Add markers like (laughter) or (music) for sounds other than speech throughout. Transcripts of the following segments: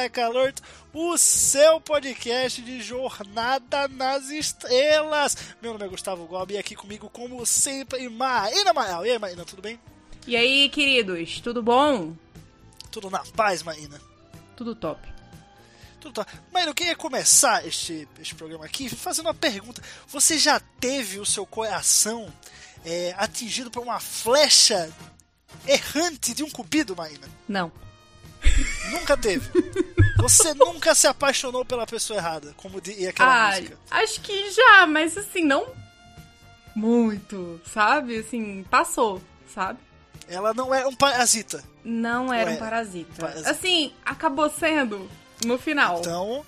Um Black Alert, o seu podcast de Jornada nas Estrelas. Meu nome é Gustavo Gobi e aqui comigo, como sempre, Maína Mael. E aí, Maína, tudo bem? E aí, queridos, tudo bom? Tudo na paz, Maína? Tudo top. Tudo tá. Maína, eu queria começar este, este programa aqui fazendo uma pergunta. Você já teve o seu coração é, atingido por uma flecha errante de um cupido, Maína? Não. Nunca teve. Você (laughs) nunca se apaixonou pela pessoa errada, como diria aquela Ah, música. acho que já, mas assim, não muito, sabe? Assim, passou, sabe? Ela não é um parasita. Não era um parasita. parasita. Assim, acabou sendo no final. Então,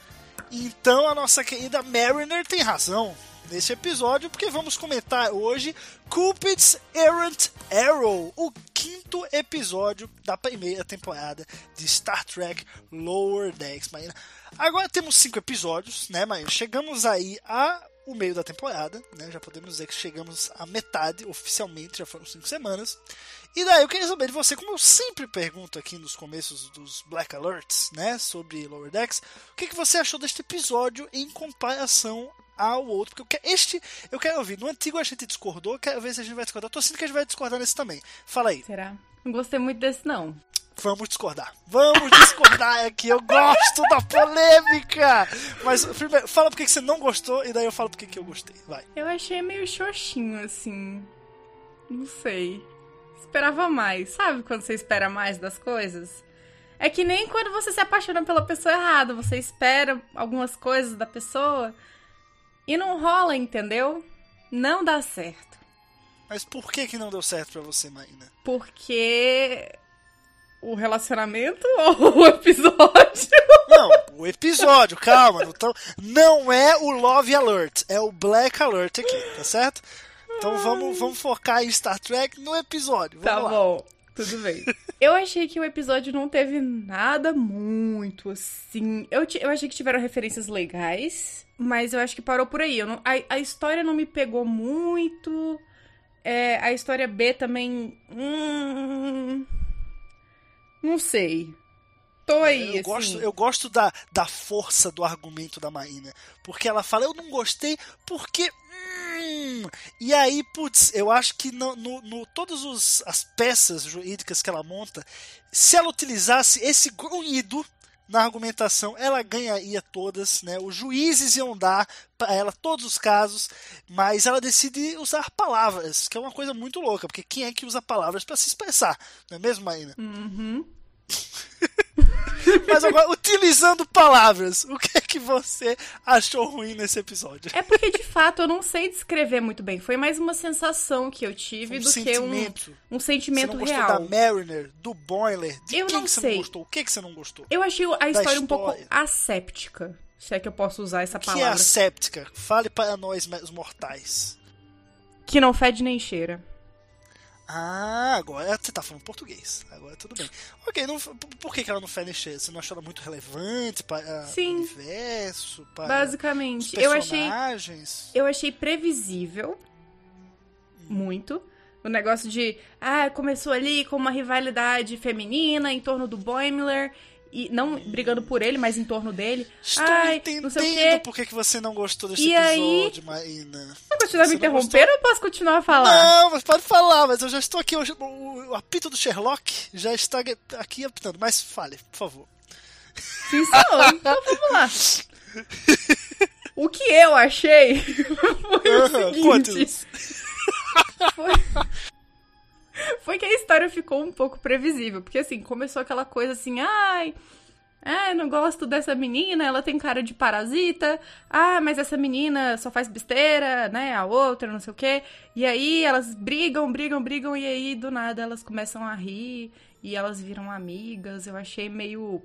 então a nossa querida Mariner tem razão nesse episódio, porque vamos comentar hoje Cupid's Errant Arrow, o quinto episódio da primeira temporada de Star Trek Lower Decks. Maína. Agora temos cinco episódios, né, Maína? Chegamos aí a o meio da temporada, né? Já podemos dizer que chegamos à metade oficialmente, já foram cinco semanas. E daí eu queria saber de você, como eu sempre pergunto aqui nos começos dos Black Alerts, né, sobre Lower Decks, o que, que você achou deste episódio em comparação ao outro? Porque eu quero, este eu quero ouvir. No antigo a gente discordou, quero ver se a gente vai discordar. Tô sentindo que a gente vai discordar nesse também. Fala aí. Será? Não gostei muito desse, não. Vamos discordar. Vamos discordar aqui. Eu gosto da polêmica. Mas primeiro, fala por que você não gostou e daí eu falo por que que eu gostei. Vai. Eu achei meio xoxinho, assim. Não sei. Esperava mais. Sabe quando você espera mais das coisas? É que nem quando você se apaixona pela pessoa errada. Você espera algumas coisas da pessoa e não rola, entendeu? Não dá certo. Mas por que que não deu certo pra você, Maína? Porque. O relacionamento (laughs) ou o episódio? Não, o episódio, calma. Não, tão- não é o Love Alert, é o Black Alert aqui, tá certo? Então vamos, vamos focar em Star Trek no episódio. Vamos Tá lá. bom, tudo bem. (laughs) Eu achei que o episódio não teve nada muito assim. Eu, eu achei que tiveram referências legais, mas eu acho que parou por aí. Não- a, a história não me pegou muito. É, a história B também. hum, não sei. Tô aí, Eu assim. gosto, eu gosto da, da força do argumento da Maína. Porque ela fala, eu não gostei porque. hum", E aí, putz, eu acho que no, no, no- todas os- as peças jurídicas que ela monta, se ela utilizasse esse grunhido na argumentação, ela ganharia todas, né? Os juízes iam dar para ela todos os casos, mas ela decide usar palavras, que é uma coisa muito louca, porque quem é que usa palavras para se expressar, não é mesmo, Maína? Uhum. (laughs) Mas agora, utilizando palavras, o que é que você achou ruim nesse episódio? É porque, de fato, eu não sei descrever muito bem. Foi mais uma sensação que eu tive Um do sentimento. que um, um Você sentimento não gostou real. da Mariner, do Boiler? De Eu quem não que você sei. não gostou? O que, que você não gostou? Eu achei a história um pouco história. asséptica. Se é que eu posso usar essa que é palavra. a séptica? Fale para nós, os mortais. Que não fede nem cheira. Ah, agora você tá falando português. Agora tudo bem. Ok, não, por- que, que ela não fez mexer? Você não achou ela muito relevante para Sim. o universo? Para Basicamente, eu achei, eu achei previsível. Muito. O negócio de. Ah, começou ali com uma rivalidade feminina em torno do Boimler. E não brigando por ele, mas em torno dele. Estou Ai, entendendo não sei o por que, você não gostou desse E aí- episódio, Maína. Você continuar me interrompendo ou eu posso continuar a falar? Não, mas pode falar, mas eu já estou aqui. hoje- O, o apito do Sherlock já está aqui apitando. Mas fale, por favor. Sim, senhor. Então vamos lá. O que eu achei (laughs) foi o Aham, seguinte. conte-nos. Foi... foi que a história ficou um pouco previsível. Porque assim, começou aquela coisa assim, ai. Não gosto dessa menina, ela tem cara de parasita. Ah, mas essa menina só faz besteira, né? A outra, não sei o quê. E aí elas brigam, brigam, brigam, e aí do nada elas começam a rir e elas viram amigas. Eu achei meio.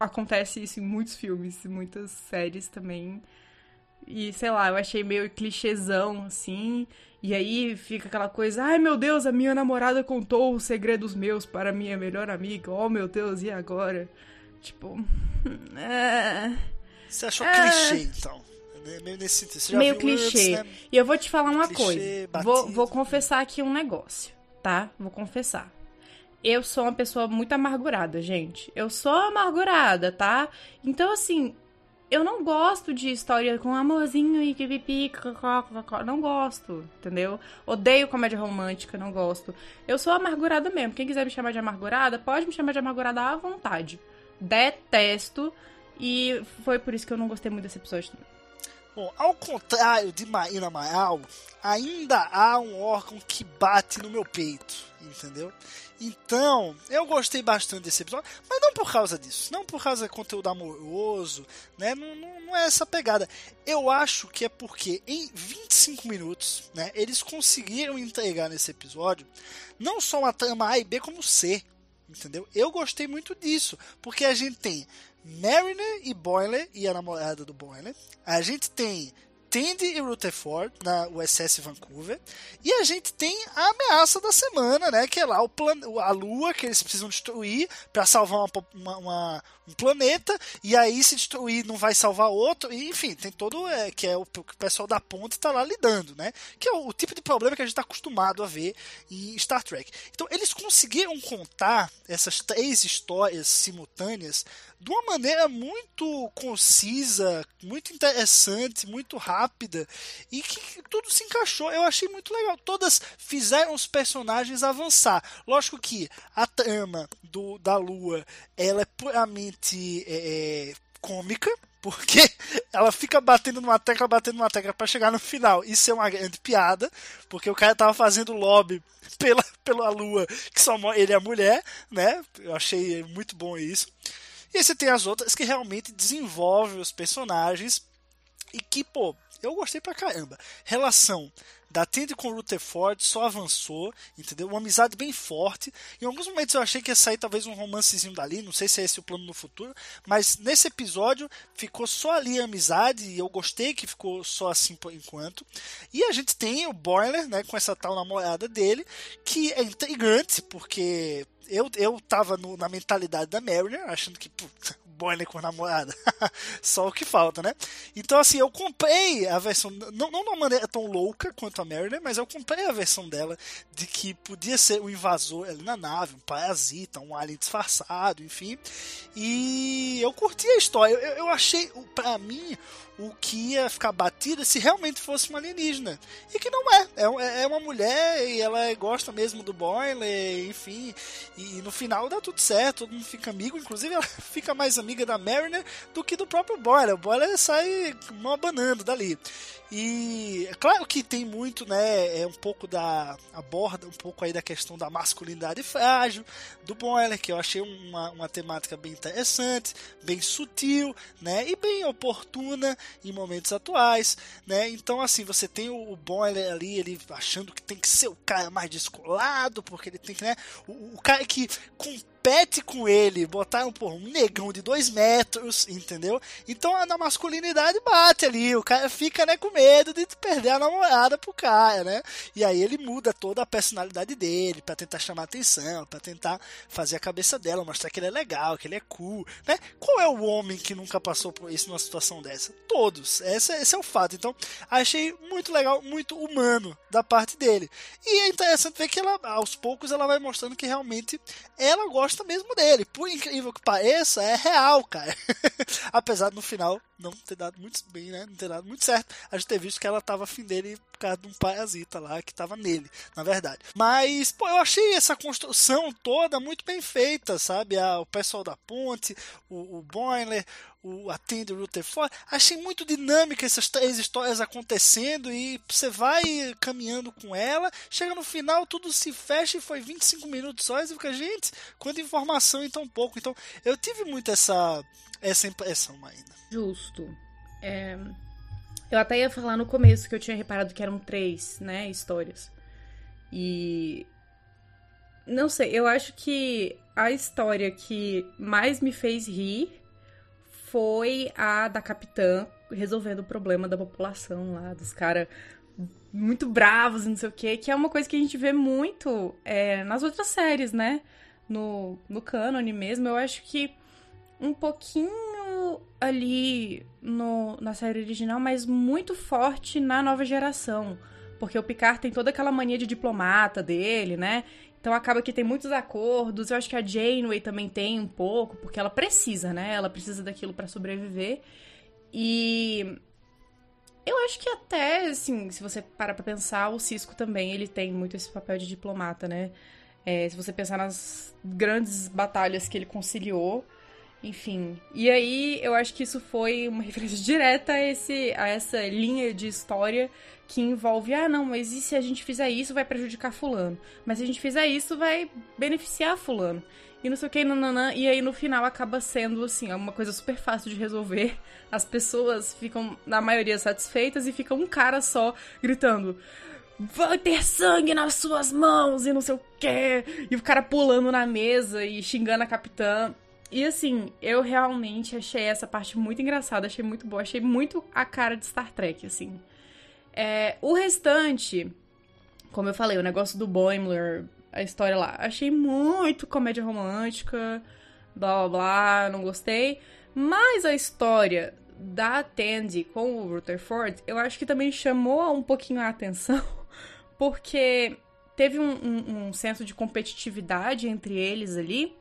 Acontece isso em muitos filmes, muitas séries também. E sei lá, eu achei meio clichêzão, assim. E aí fica aquela coisa, ai meu Deus, a minha namorada contou os segredos meus para minha melhor amiga. Oh meu Deus, e agora? Tipo. (laughs) É... Você achou É. clichê, então? Meio nesse sentido. Você Meio viu antes, clichê. né? E eu vou te falar uma Clichê, coisa. batido. Vou, vou confessar aqui um negócio, tá? Vou confessar. Eu sou uma pessoa muito amargurada, gente. Eu sou amargurada, tá? Então, assim, eu não gosto de história com amorzinho e pipipi. Não gosto, entendeu? Odeio comédia romântica, não gosto. Eu sou amargurada mesmo. Quem quiser me chamar de amargurada, pode me chamar de amargurada à vontade. Detesto. E foi por isso que eu não gostei muito desse episódio também. Bom, ao contrário de Maína Maal, ainda há um órgão que bate no meu peito, entendeu? Então, eu gostei bastante desse episódio, mas não por causa disso, não por causa do conteúdo amoroso, né? Não, não, não é essa pegada. Eu acho que é porque em 25 minutos, né, eles conseguiram entregar nesse episódio não só uma trama A e B, como C, entendeu? Eu gostei muito disso, porque a gente tem Mariner e Boiler e a namorada do Boiler. A gente tem Tandy e Rutherford na USS Vancouver. E a gente tem a ameaça da semana, né? Que é lá o plan a Lua que eles precisam destruir para salvar uma, uma- uma- um planeta. E aí, se destruir, não vai salvar outro. E, enfim, tem todo. É, que é o, o pessoal da ponte tá lá lidando, né? Que é o, o tipo de problema que a gente está acostumado a ver em Star Trek. Então, eles conseguiram contar essas três histórias simultâneas de uma maneira muito concisa, muito interessante, muito rápida e que tudo se encaixou. Eu achei muito legal. Todas fizeram os personagens avançar. Lógico que a trama do, da Lua ela é puramente é, é, cômica. Porque (laughs) ela fica batendo numa tecla, batendo numa tecla para chegar no final. Isso é uma grande piada, porque o cara tava fazendo lobby (laughs) pela, pela lua, que só ele é mulher, né? Eu achei muito bom isso. E aí você tem as outras que realmente desenvolvem os personagens e que, pô, eu gostei pra caramba. Relação da Tandy com o Rutherford só avançou, entendeu? Uma amizade bem forte. Em alguns momentos eu achei que ia sair talvez um romancezinho dali, não sei se é esse o plano no futuro, mas nesse episódio ficou só ali a amizade e eu gostei que ficou só assim por enquanto. E a gente tem o Boiler, né, com essa tal namorada dele, que é intrigante, porque eu, eu tava no- na mentalidade da Mariner, achando que puta, Boiler com namorada. (laughs) Só o que falta, né? Então, assim, eu comprei a versão, não, não de uma maneira tão louca quanto a Mariner, mas eu comprei a versão dela de que podia ser um invasor ali na nave, um parasita, um alien disfarçado, enfim. E eu curti a história. Eu, eu achei, pra mim, o que ia ficar batida se realmente fosse uma alienígena. E que não é. É, um- é uma mulher e ela gosta mesmo do Boiler, enfim. E, no final dá tudo certo, todo mundo fica amigo. Inclusive ela (laughs) fica mais amiga da Mariner do que do próprio Boiler. O Boiler sai mó abanando dali. E é claro que tem muito, né? É um pouco da. aborda um pouco aí da questão da masculinidade frágil do Boiler, que eu achei uma, uma temática bem interessante, bem sutil, né? E bem oportuna em momentos atuais, né? Então, assim, você tem o, o ali, ele achando que tem que ser o cara mais descolado, porque ele tem que, né? O, o cara que compete com ele, botaram por um negão de dois metros, entendeu? Então a masculinidade bate ali, o cara fica né, com medo de perder a namorada pro cara, né? E aí ele muda toda a personalidade dele pra tentar chamar atenção, pra tentar fazer a cabeça dela, mostrar que ele é legal, que ele é cool, né? Qual é o homem que nunca passou por isso numa situação dessa? Todos. Esse, esse é o fato. Então, achei muito legal, muito humano da parte dele. E é interessante ver que ela, aos poucos, ela vai mostrando que realmente ela gosta mesmo dele. Por incrível que pareça, é real, cara. (laughs) Apesar de no final não ter dado muito bem, né? Não ter dado muito certo. A gente ter visto que ela tava afim dele por causa de um parasita lá que tava nele, na verdade. Mas, pô, eu achei essa construção toda muito bem feita, sabe? O pessoal da ponte, o, o Boiler, o Attend Rutherford. Achei muito dinâmica essas três histórias acontecendo e você vai caminhando com ela. Chega no final, tudo se fecha e foi 25 minutos só. E fica, gente, quanta informação em tão pouco. Então, eu tive muito essa, essa impressão ainda. Justo. É, Eu até ia falar no começo que eu tinha reparado que eram três, né, histórias. E. Não sei, eu acho que a história que mais me fez rir foi a da capitã resolvendo o problema da população lá, dos caras muito bravos não sei o que, que é uma coisa que a gente vê muito é, nas outras séries, né? No, no cânone mesmo. Eu acho que um pouquinho ali no, na série original, mas muito forte na nova geração. Porque o Picard tem toda aquela mania de diplomata dele, né? Então acaba que tem muitos acordos. Eu acho que a Janeway também tem um pouco, porque ela precisa, né? Ela precisa daquilo para sobreviver. E eu acho que até, assim, se você parar pra pensar, o Cisco também, ele tem muito esse papel de diplomata, né? É, se você pensar nas grandes batalhas que ele conciliou, enfim. E aí, eu acho que isso foi uma (laughs) referência direta a, esse, a essa linha de história que envolve, ah, não, mas e se a gente fizer isso, vai prejudicar fulano? Mas se a gente fizer isso, vai beneficiar fulano. E não sei o que, nananã, e aí no final acaba sendo, assim, uma coisa super fácil de resolver. As pessoas ficam, na maioria, satisfeitas e fica um cara só gritando vai ter sangue nas suas mãos e não sei o quê. E o cara pulando na mesa e xingando a capitã. E assim, eu realmente achei essa parte muito engraçada, achei muito boa, achei muito a cara de Star Trek, assim. É, o restante, como eu falei, o negócio do Boimler, a história lá, achei muito comédia romântica, blá blá blá, não gostei. Mas a história da Tandy com o Rutherford, eu acho que também chamou um pouquinho a atenção, (laughs) porque teve um, um, um senso de competitividade entre eles ali,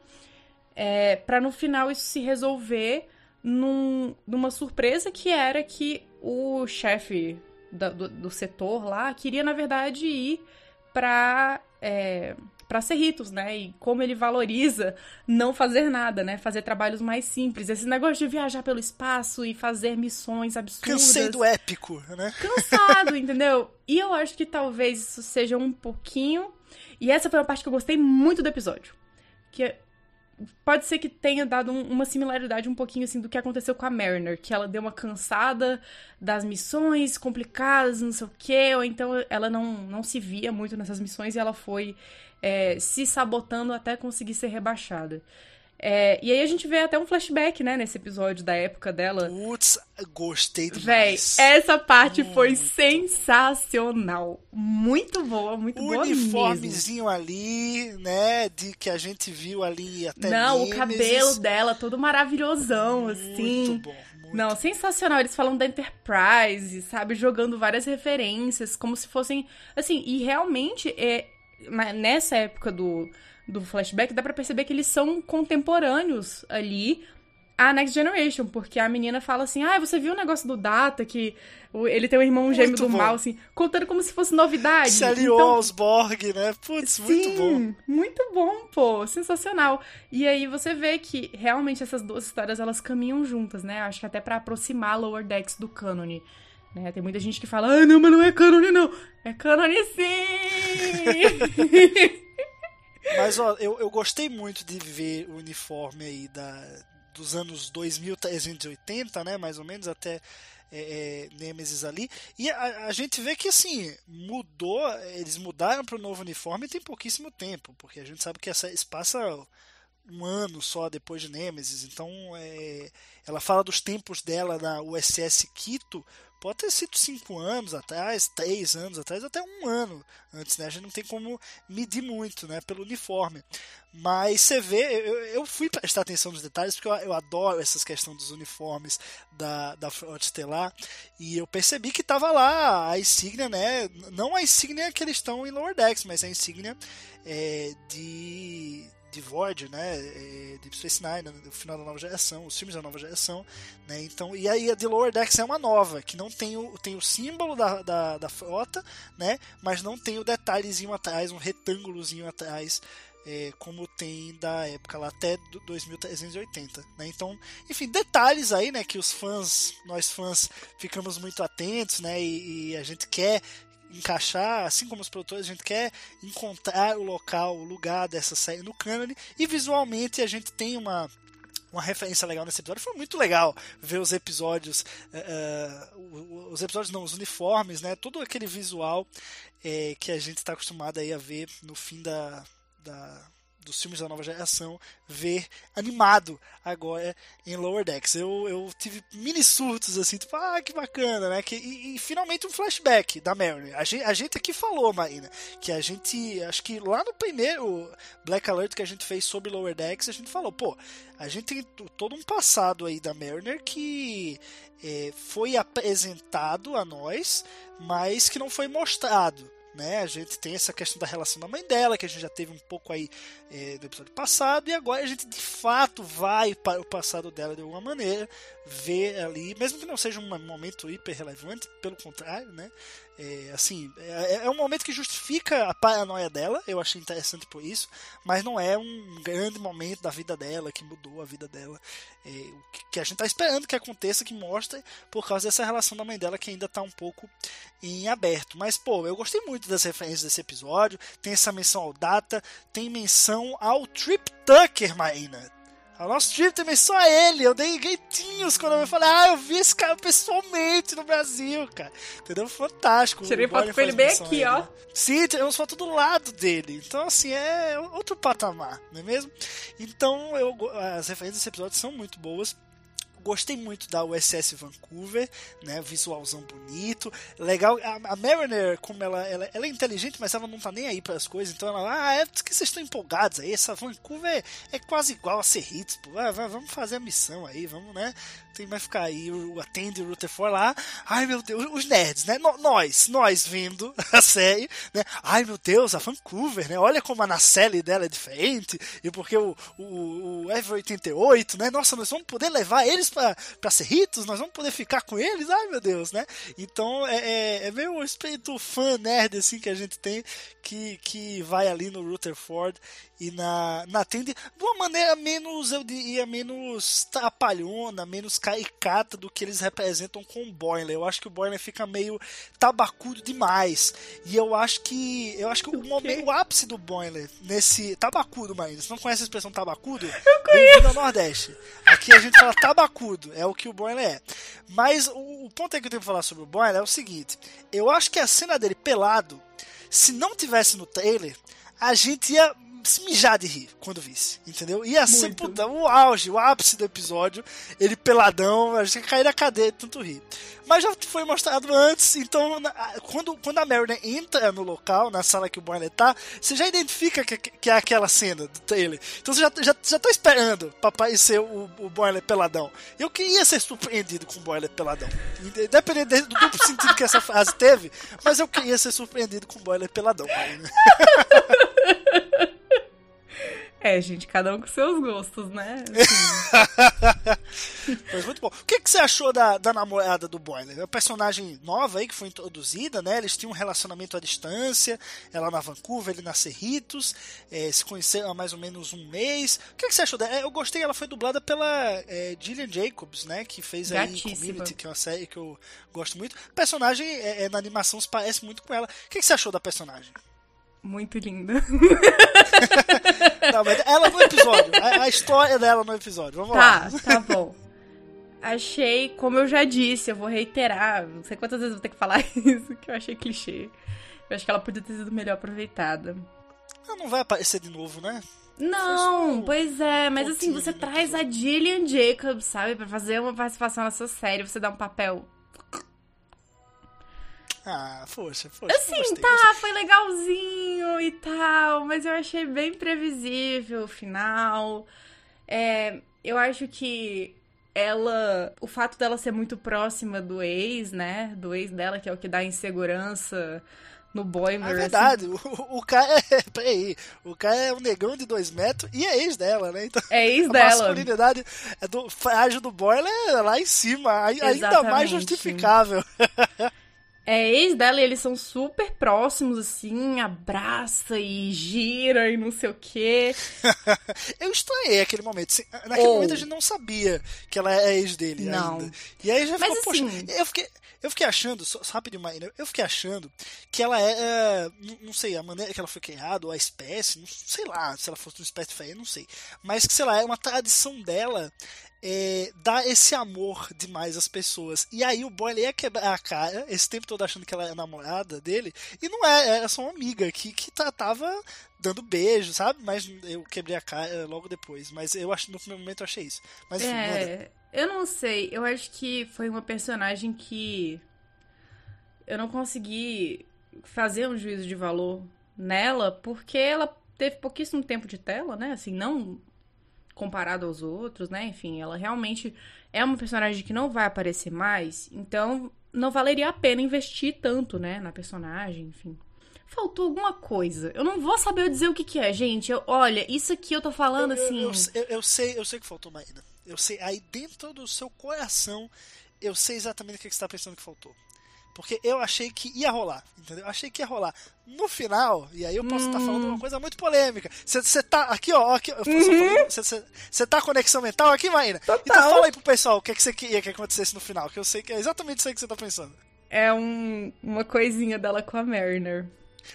é, para no final isso se resolver num, numa surpresa que era que o chefe da- do, do setor lá queria, na verdade, ir pra. É, para Cerritos, né? E como ele valoriza não fazer nada, né? Fazer trabalhos mais simples. Esse negócio de viajar pelo espaço e fazer missões absurdas Cansei do épico, né? cansado, (laughs) entendeu? E eu acho que talvez isso seja um pouquinho. E essa foi uma parte que eu gostei muito do episódio. Que é- pode ser que tenha dado um- uma similaridade um pouquinho assim do que aconteceu com a Mariner, que ela deu uma cansada das missões complicadas, não sei o quê, ou então ela não, não se via muito nessas missões e ela foi é, se sabotando até conseguir ser rebaixada. É, e aí a gente vê até um flashback, né, nesse episódio da época dela. Putz, gostei Véi, demais. essa parte foi Muito sensacional. Muito boa, muito o boa mesmo. uniformezinho ali, né, de que a gente viu ali até Não, o cabelo dela todo maravilhosão, assim. Muito bom, muito Não, sensacional. Eles falam da Enterprise, sabe? Jogando várias referências, como se fossem. Assim, e realmente, é, nessa época do, do flashback, dá pra perceber que eles são contemporâneos ali a Next Generation, porque a menina fala assim: Ah, você viu o negócio do Data, que ele tem um irmão gêmeo Muito do bom. mal, assim, contando como se fosse novidade. Se aliou Então, aos Borg, né? Putz, muito bom. Sim, muito bom, pô, sensacional. E aí você vê que realmente essas duas histórias elas caminham juntas, né? Acho que até pra aproximar Lower Decks do cânone. Né? Tem muita gente que fala, ah, não, mas não é cânone, não. É cânone sim! (laughs) Mas, ó, eu, eu gostei muito de ver o uniforme aí da, dos anos 2380, né? Mais ou menos, até é, é, Nemesis ali. E a, a gente vê que, assim, mudou, eles mudaram para o novo uniforme tem pouquíssimo tempo, porque a gente sabe que essa passa um ano só depois de Nemesis. Então, é, ela fala dos tempos dela na USS Quito. Pode ter sido cinco anos atrás, três anos atrás, até um ano antes, né? A gente não tem como medir muito, né? Pelo uniforme. Mas você vê, eu, eu fui prestar atenção nos detalhes, porque eu, eu adoro essas questões dos uniformes da, da Frota Estelar. E eu percebi que tava lá a insígnia, né? Não a insígnia que eles estão em Lower Decks, mas a insígnia é, de, de Void, né? é, Deep Space Nine, no final da nova geração, os filmes da nova geração, né? Então, e aí a de Lower Decks é uma nova, que não tem o, tem o símbolo da, da, da frota, né? Mas não tem o detalhezinho atrás, um retângulozinho atrás, é, como tem da época lá até do 2380, né? Então, enfim, detalhes aí, né? Que os fãs, nós fãs, ficamos muito atentos, né? E, e a gente quer encaixar, assim como os produtores, a gente quer encontrar o local, o lugar dessa série no cânone e visualmente a gente tem uma uma referência legal nesse episódio. Foi muito legal ver os episódios, uh, os episódios não, os uniformes, né? Todo aquele visual eh, que a gente está acostumado aí a ver no fim da, da dos filmes da nova geração ver animado agora em Lower Decks. Eu, eu tive mini surtos assim, tipo, ah, que bacana, né? Que, e, e finalmente um flashback da Mariner. A gente, a gente aqui falou, Marina, que a gente, acho que lá no primeiro Black Alert que a gente fez sobre Lower Decks, a gente falou, pô, a gente tem todo um passado aí da Mariner que é, foi apresentado a nós, mas que não foi mostrado né? A gente tem essa questão da relação da mãe dela, que a gente já teve um pouco aí é, do episódio passado, e agora a gente de fato vai para o passado dela de alguma maneira, ver ali, mesmo que não seja um momento hiper relevante, pelo contrário, né? É, assim, é, é, um momento que justifica a paranoia dela, eu achei interessante por isso, mas não é um grande momento da vida dela que mudou a vida dela. É, o que a gente está esperando que aconteça, que mostre, por causa dessa relação da mãe dela que ainda está um pouco em aberto. Mas, pô, eu gostei muito das referências desse episódio. Tem essa menção ao Data, tem menção ao Trip Tucker, Marina. O nosso trip também só ele. Eu dei gritinhos quando eu falei, ah, eu vi esse cara pessoalmente no Brasil, cara. Entendeu? Fantástico. Tirei foto com ele bem aqui, ó. Sim, tiramos foto do lado dele. Então, assim, é outro patamar, não é mesmo? Então, eu, as referências desse episódio são muito boas. Gostei muito da USS Vancouver, né? Visualzão bonito. Legal. A, a Mariner, como ela, ela, ela, é inteligente, mas ela não tá nem aí para as coisas. Então ela, ah, é que vocês estão empolgados aí. Essa Vancouver é, é quase igual a Serritos, pô. Ah, vamos fazer a missão aí, vamos, né? Tem mais ficar aí o Attend o Rutherford lá. Ai meu Deus, os nerds, né? nós, nós vendo (laughs) a série, né? Ai meu Deus, a Vancouver, né? Olha como a nacelle dela é diferente. E porque o, o, o F-88, né? Nossa, nós vamos poder levar eles para Cerritos, nós vamos poder ficar com eles, ai meu Deus, né? Então é, é, é meio um espírito fã nerd assim que a gente tem que, que vai ali no Rutherford e na, na tenda de uma maneira menos, eu diria, menos trapalhona, menos caricata do que eles representam com o Boiler. Eu acho que o Boiler fica meio tabacudo demais. E eu acho que eu acho que o, momento, o ápice do Boiler nesse tabacudo, mas você não conhece a expressão tabacudo? (laughs) Bem-vindo ao Nordeste. Aqui a gente fala tabacudo, é o que o Boiler é. Mas o, o ponto aí que eu tenho que falar sobre o Boiler é o seguinte: eu acho que a cena dele pelado, se não tivesse no trailer, a gente ia se mijar de rir quando visse, entendeu? Ia ser puta, o auge, o ápice do episódio, ele peladão, a gente ia cair na cadeia de tanto rir. Mas já foi mostrado antes, então quando, quando a Mariner entra no local, na sala que o Boiler tá, você já identifica que, que é aquela cena do trailer. Então você já, já, já tá esperando pra aparecer o, o Boiler peladão. Eu queria ser surpreendido com o Boiler peladão. Independente do duplo sentido que essa frase teve, mas eu queria ser surpreendido com o Boiler peladão. (laughs) É, gente, cada um com seus gostos, né? (laughs) Assim. Mas muito bom. O que, que você achou da, da namorada do Boiler? É uma personagem nova aí que foi introduzida, né? Eles tinham um relacionamento à distância, ela na Vancouver, ele na Cerritos, é, se conheceram há mais ou menos um mês. O que, que você achou dela? É, eu gostei, ela foi dublada pela é, Gillian Jacobs, né? Que fez aí Community, que é uma série que eu gosto muito. O personagem é, é, na animação se parece muito com ela. O que, que você achou da personagem? Muito linda. (laughs) Não, mas ela no episódio. A, a, história dela no episódio. Vamos tá, lá. Tá, bom. Achei, como eu já disse, eu vou reiterar, não sei quantas vezes eu vou ter que falar (laughs) isso, que eu achei clichê. Eu acho que ela podia ter sido melhor aproveitada. Ela não vai aparecer de novo, né? Não, pois é, mas assim, você traz a Gillian Jacobs, sabe, para fazer uma participação nessa série, você dá um papel ah, força, força. Assim, gostei, tá, gostei. foi legalzinho e tal, mas eu achei bem previsível o final. É, eu acho que ela. O fato dela ser muito próxima do ex, né? Do ex dela, que é o que dá insegurança no Boimler. É assim. verdade, o, o cara é. (laughs) Peraí, o cara é um negão de dois metros e é ex dela, né? Então, É ex (laughs) a dela. masculinidade é do frágil do Boiler é lá em cima, ai- ainda mais justificável. (laughs) É ex dela e eles são super próximos, assim, abraça e gira e não sei o quê. (laughs) Eu estranhei aquele momento. assim, Naquele Oh. momento a gente não sabia que ela é ex dele Não. ainda. E aí já Mas ficou, poxa, assim- eu fiquei. Eu fiquei achando, só, rapidinho, Maíra, eu fiquei achando que ela é, é, não- não sei, a maneira que ela foi criada, ou a espécie, não sei lá, se ela fosse uma espécie diferente, não sei. Mas que, sei lá, é uma tradição dela é, dar esse amor demais às pessoas. E aí o boy ele ia quebrar a cara, esse tempo todo achando que ela é namorada dele, e não é, era só uma amiga que, que tava dando beijo, sabe? Mas eu quebrei a cara logo depois. Mas eu acho no primeiro momento eu achei isso. Mas enfim. É, eu não sei. Eu acho que foi uma personagem que eu não consegui fazer um juízo de valor nela, porque ela teve pouquíssimo tempo de tela, né? Assim, não comparado aos outros, né? Enfim, ela realmente é uma personagem que não vai aparecer mais, então não valeria a pena investir tanto, né, na personagem, enfim. Faltou alguma coisa. Eu não vou saber dizer o que que é, gente. Eu- olha, isso aqui eu tô falando Eu- assim. Eu, eu- eu sei, eu sei que faltou, Maíra. Eu sei, aí dentro do seu coração, eu sei exatamente o que que você tá pensando que faltou. Porque eu achei que ia rolar, entendeu? Eu achei que ia rolar. No final, e aí eu posso estar falando Hum. uma coisa muito polêmica. Você tá aqui, ó, aqui, Uhum. você tá conexão mental aqui, Maíra? Então fala aí pro pessoal o que, que você queria que acontecesse no final, que eu sei que é exatamente isso aí que você tá pensando. É um- uma coisinha dela com a Mariner.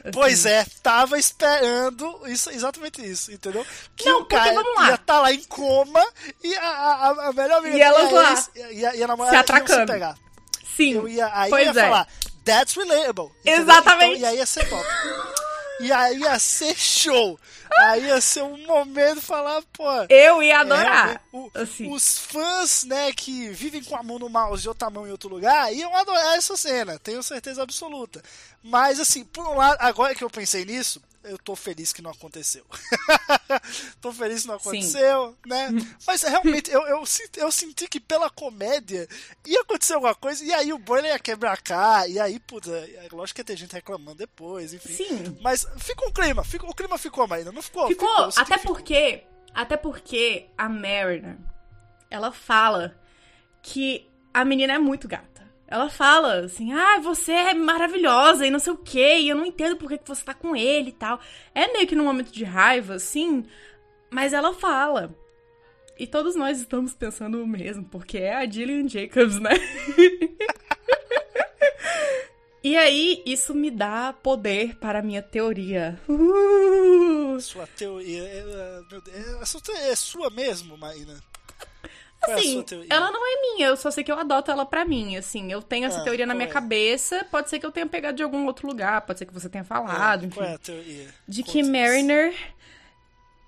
Assim. Pois é, tava esperando isso, exatamente isso, entendeu? Que Não, o cara ia estar lá em coma e a, a, a melhor amiga E elas lá, a e a, e a namorada se atracando. pegar. Sim. Eu ia, aí pois eu ia é. falar, that's relatable. entendeu? Exatamente. Então, e aí ia ser top. E aí ia ser show. Aí ia ser um momento de falar, pô. Eu ia é, adorar. o- assim. Os fãs, né, que vivem com a mão no mouse e outra mão em outro lugar, iam adorar essa cena, tenho certeza absoluta. Mas, assim, por um lado, agora que eu pensei nisso, eu tô feliz que não aconteceu. (laughs) tô feliz que não aconteceu, né? (laughs) Mas realmente, eu, eu, senti- eu senti que pela comédia ia acontecer alguma coisa, e aí o Boiler ia quebrar a cara, e aí, puta, é lógico que ia ter gente reclamando depois, enfim. Sim. Mas ficou um clima, ficou, o clima ficou, mas não ficou. Ficou, senti até que ficou. porque. Até porque a Mariner, ela fala que a menina é muito gata. Ela fala assim, ah, você é maravilhosa e não sei o quê, e eu não entendo por que que você tá com ele e tal. É meio que num momento de raiva, assim, mas ela fala. E todos nós estamos pensando o mesmo, porque é a Gillian Jacobs, né? (laughs) e aí, isso me dá poder para a minha teoria. Uh! Sua teoria. é, é, é, é sua mesmo, Maína? É Assim, ela não é minha, eu só sei que eu adoto ela pra mim, assim. Eu tenho essa Ah, teoria na minha é? cabeça, pode ser que eu tenha pegado de algum outro lugar, pode ser que você tenha falado, enfim. Qual é a teoria? De que Conta-nos. Mariner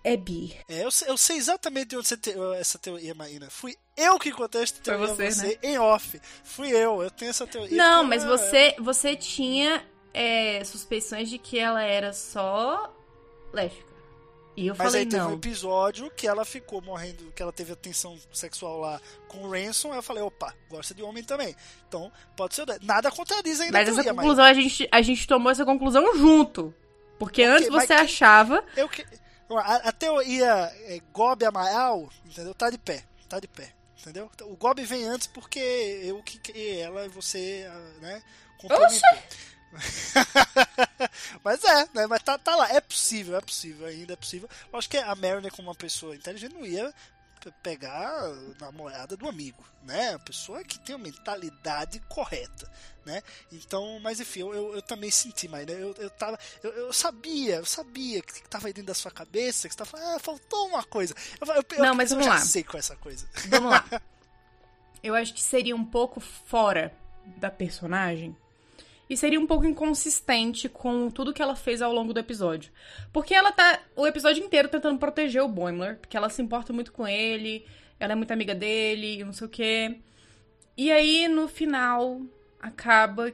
é bi. É, eu, sei, eu sei exatamente de onde você tem essa teoria, Maína. Fui eu que contei essa teoria você, a você né? em off. Fui eu, eu tenho essa teoria. Não, mas ela- você, você tinha é, suspeições de que ela era só lésbica. E eu Mas falei, aí teve um não. episódio que ela ficou morrendo, que ela teve atenção sexual lá com o Ransom. Eu falei, opa, gosta de homem também. Então, pode ser. Nada contradiz ainda Mas a essa teoria, conclusão, a gente, a gente tomou essa conclusão junto. Porque antes mas você achava. Eu que... a, a teoria é, Gobi Amaral, entendeu? Tá de pé, tá de pé, entendeu? O Gobi vem antes porque eu que criei ela e você, ah, né? complementou. (laughs) Mas é, né? Mas tá, tá lá, é possível, é possível, ainda é possível. Lógico que a Mariner, como uma pessoa inteligente, não ia pe- pegar namorada do amigo, né? A pessoa que tem a mentalidade correta, né? Então, mas enfim, eu, eu, eu também senti, mas né? eu, eu tava, eu, eu sabia, eu sabia que tava aí dentro da sua cabeça, que você tava falando, ah, faltou uma coisa. Eu, eu, eu, Não, mas eu vamos já lá. sei com essa coisa. Vamos lá. (laughs) Eu acho que seria um pouco fora da personagem. E seria um pouco inconsistente com tudo que ela fez ao longo do episódio. Porque ela tá o episódio inteiro tentando proteger o Boimler, porque ela se importa muito com ele, ela é muito amiga dele, não sei o quê. E aí, no final, acaba.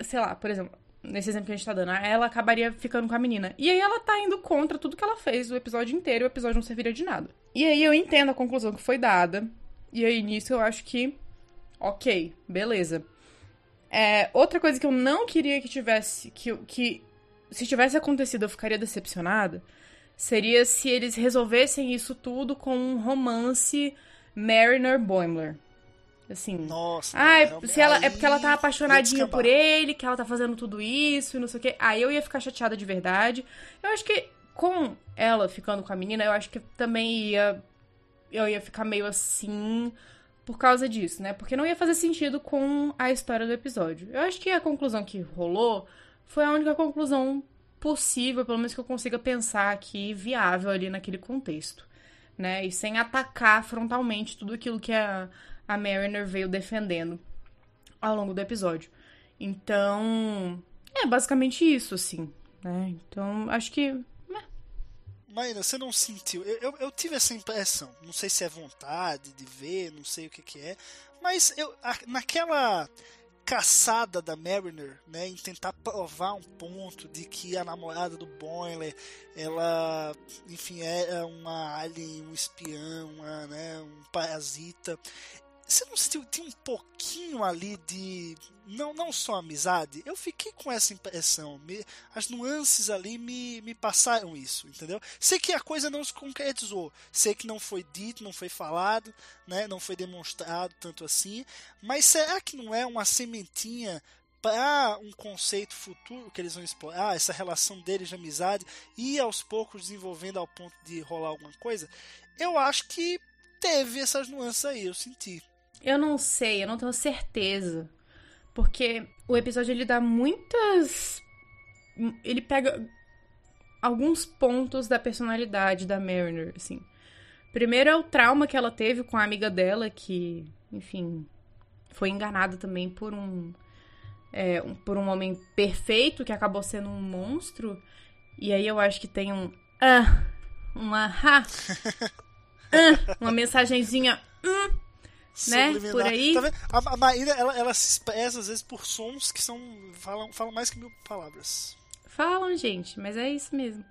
Sei lá, por exemplo, nesse exemplo que a gente tá dando, ela acabaria ficando com a menina. E aí ela tá indo contra tudo que ela fez o episódio inteiro e o episódio não serviria de nada. E aí eu entendo a conclusão que foi dada. E aí nisso eu acho que. Ok, beleza. É, outra coisa que eu não queria que tivesse. Que, que se tivesse acontecido eu ficaria decepcionada. Seria se eles resolvessem isso tudo com um romance Mariner Boimler. Assim. Nossa. Ah, é, se ela, é porque ela tá apaixonadinha por ele, que ela tá fazendo tudo isso e não sei o quê. Aí eu ia ficar chateada de verdade. Eu acho que com ela ficando com a menina, eu acho que também ia. Eu ia ficar meio assim por causa disso, né? Porque não ia fazer sentido com a história do episódio. Eu acho que a conclusão que rolou foi a única conclusão possível, pelo menos que eu consiga pensar aqui, viável ali naquele contexto, né? E sem atacar frontalmente tudo aquilo que a, a Mariner veio defendendo ao longo do episódio. Então, é basicamente isso, assim, né? Então, acho que Maíra, você não sentiu? Eu, eu, eu tive essa impressão. Não sei se é vontade de ver, não sei o que, que é. Mas eu, naquela caçada da Mariner, né, em tentar provar um ponto de que a namorada do Boiler, ela, enfim, é uma alien, um espião, uma, né, um parasita. Você não sentiu tem um pouquinho ali de não não só amizade? Eu fiquei com essa impressão. Me- as nuances ali me, me passaram isso, entendeu? Sei que a coisa não se concretizou, sei que não foi dito, não foi falado, né? Não foi demonstrado tanto assim, mas será que não é uma sementinha para um conceito futuro que eles vão explorar, essa relação deles de amizade e aos poucos desenvolvendo ao ponto de rolar alguma coisa? Eu acho que teve essas nuances aí, eu senti. Eu não sei, eu não tenho certeza. Porque o episódio ele dá muitas. Ele pega alguns pontos da personalidade da Mariner, assim. Primeiro é o trauma que ela teve com a amiga dela, que, enfim, foi enganada também por um. é, um- por um homem perfeito que acabou sendo um monstro. E aí eu acho que tem um. Ah, uma. Ah, (laughs) ah, uma mensagenzinha. Né? Subliminar. Por aí. Tá a, a Maíra, ela, ela se expressa às vezes por sons que são falam, falam mais que mil palavras. Falam, gente, mas é isso mesmo.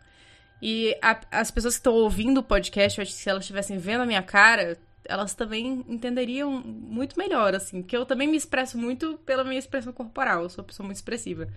E a- as pessoas que estão ouvindo o podcast, eu acho que se elas estivessem vendo a minha cara, elas também entenderiam muito melhor, assim. Porque eu também me expresso muito pela minha expressão corporal. Eu sou uma pessoa muito expressiva.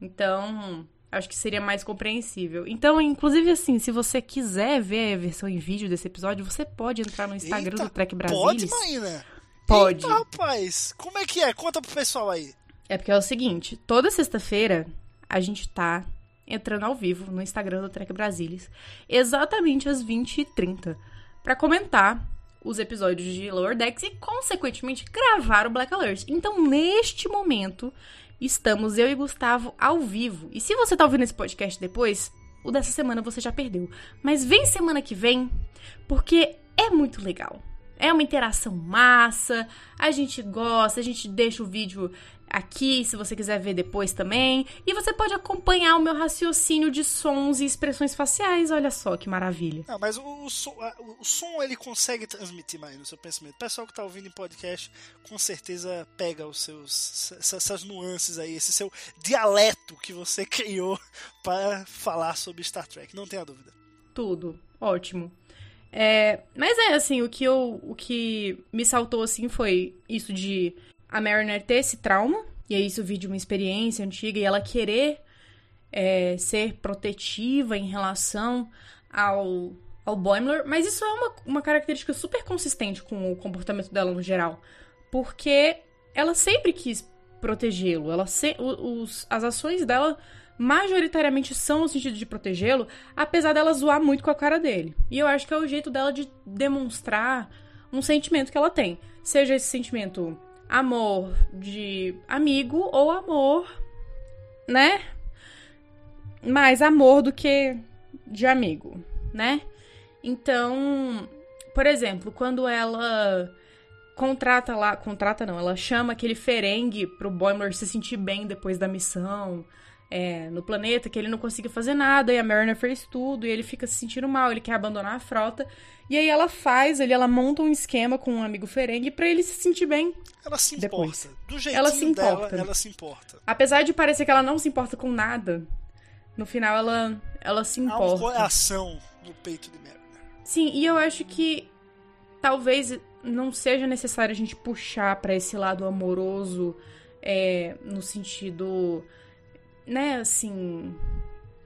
Então, acho que seria mais compreensível. Então, inclusive, assim, se você quiser ver a versão em vídeo desse episódio, você pode entrar no Instagram Eita, do Trek Brasilis. Pode, Maíra? Pode. Eita, rapaz, como é que é? Conta pro pessoal aí. É porque é o seguinte, toda sexta-feira a gente tá entrando ao vivo no Instagram do Trek Brasilis, exatamente às 20h30, pra comentar os episódios de Lower Decks e, consequentemente, gravar o Black Alert. Então, neste momento, estamos eu e Gustavo ao vivo. E se você tá ouvindo esse podcast depois, o dessa semana você já perdeu. Mas vem semana que vem, porque é muito legal. É uma interação massa, a gente gosta, a gente deixa o vídeo aqui, se você quiser ver depois também. E você pode acompanhar o meu raciocínio de sons e expressões faciais. Olha só que maravilha. Não, mas o, o som, o som ele consegue transmitir mais no seu pensamento. O pessoal que tá ouvindo em podcast com certeza pega os seus essa- essas nuances aí, esse seu dialeto que você (laughs) criou para falar sobre Star Trek, não tenha dúvida. Tudo. Ótimo. É, mas é assim, o que eu, o que me saltou assim foi isso de a Mariner ter esse trauma, e aí isso vir de uma experiência antiga e ela querer é, ser protetiva em relação ao, ao Boimler, mas isso é uma, uma característica super consistente com o comportamento dela no geral, porque ela sempre quis protegê-lo, ela se, os, as ações dela majoritariamente são no sentido de protegê-lo, apesar dela zoar muito com a cara dele. E eu acho que é o jeito dela de demonstrar um sentimento que ela tem. Seja esse sentimento amor de amigo ou amor, né? Mais amor do que de amigo, né? Então, por exemplo, quando ela contrata lá, contrata não, ela chama aquele Ferengue pro Boimler se sentir bem depois da missão é, no planeta, que ele não conseguia fazer nada, e a Mariner fez tudo, e ele fica se sentindo mal, ele quer abandonar a frota. E aí ela faz, ali, ela monta um esquema com um amigo Ferengue pra ele se sentir bem. Ela se importa. Depois. Do jeitinho Ela se importa. dela, ela se importa. Apesar de parecer que ela não se importa com nada, no final ela, ela se Há um importa. coração no peito de Mariner. Sim, e eu acho que talvez não seja necessário a gente puxar pra esse lado amoroso é, no sentido, né, assim,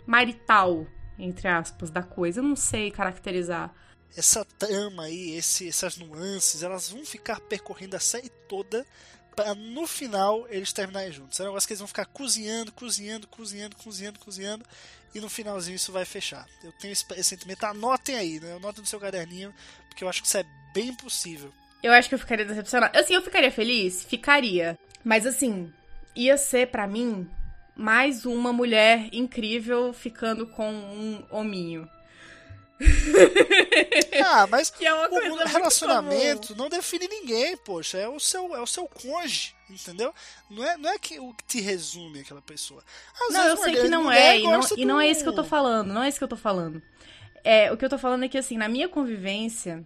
marital, entre aspas, da coisa. Eu não sei caracterizar. Essa trama aí, esse, essas nuances, elas vão ficar percorrendo a série toda para no final eles terminarem juntos. É um negócio que eles vão ficar cozinhando, cozinhando, cozinhando, cozinhando, cozinhando e no finalzinho isso vai fechar. Eu tenho esse, esse sentimento. Anotem aí, né? Anotem no seu caderninho, porque eu acho que isso é bem possível. Eu acho que eu ficaria decepcionada. Assim, eu ficaria feliz? Ficaria. Mas assim, ia ser para mim mais uma mulher incrível ficando com um hominho. (laughs) Ah, mas Que é uma o relacionamento não define ninguém, poxa. É o seu, é o seu cônjuge, entendeu? Não é, não é que, o que te resume aquela pessoa. Às Não, vezes eu sei que não é, e não, e não é do- isso que eu tô falando, não é isso que eu tô falando. É, o que eu tô falando é que, assim, na minha convivência,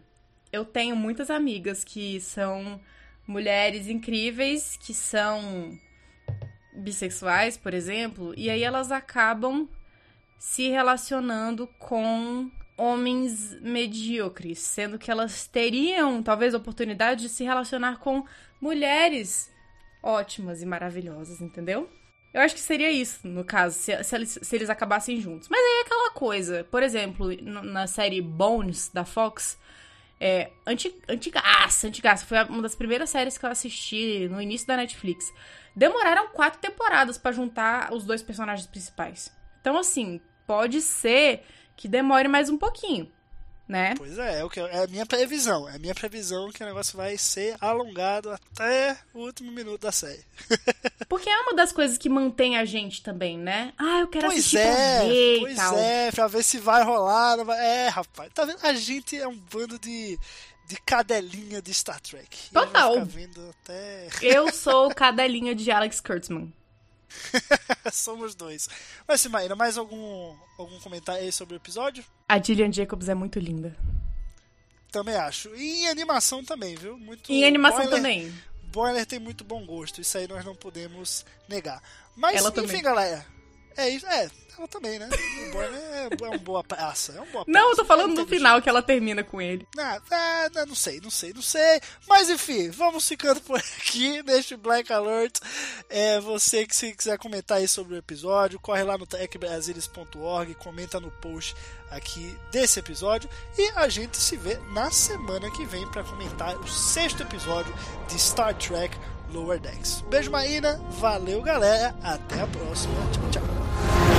eu tenho muitas amigas que são mulheres incríveis, que são bissexuais, por exemplo, e aí elas acabam se relacionando com homens medíocres, sendo que elas teriam, talvez, a oportunidade de se relacionar com mulheres ótimas e maravilhosas, entendeu? Eu acho que seria isso, no caso, se, se eles, se eles acabassem juntos. Mas aí é aquela coisa, por exemplo, na série Bones, da Fox, é, anti, antigaça, antigaça, foi uma das primeiras séries que eu assisti no início da Netflix. Demoraram quatro temporadas pra juntar os dois personagens principais. Então, assim, pode ser que demore mais um pouquinho, né? Pois é, é, o que, é a minha previsão. É a minha previsão que o negócio vai ser alongado até o último minuto da série. (laughs) Porque é uma das coisas que mantém a gente também, né? Ah, eu quero Pois assistir é, pra ver pois tal. é, pra ver se vai rolar. Vai... É, rapaz, tá vendo? A gente é um bando de, de cadelinha de Star Trek. Total. vendo até. Eu sou cadelinha de Alex Kurtzman. (laughs) Somos dois. Mas, Simaíra, mais algum, algum comentário aí sobre o episódio? A Gillian Jacobs é muito linda. Também acho. E em animação também, viu? Muito em animação Boiler- também. Boiler tem muito bom gosto, isso aí nós não podemos negar. Mas, Ela enfim, também. galera. É isso, é, ela também, né? O é, é uma boa praça. É uma boa Não, eu praça, tô falando no inteligente. final que ela termina com ele. Ah, ah, não, sei, não sei, não sei. Mas enfim, vamos ficando por aqui (laughs) neste Black Alert. É, você que se quiser comentar aí sobre o episódio, corre lá no techbrasilis.org, comenta no post aqui desse episódio e a gente se vê na semana que vem para comentar o sexto episódio de Star Trek Lower Decks. Beijo, Maína, valeu, galera, até a próxima. Tchau, tchau.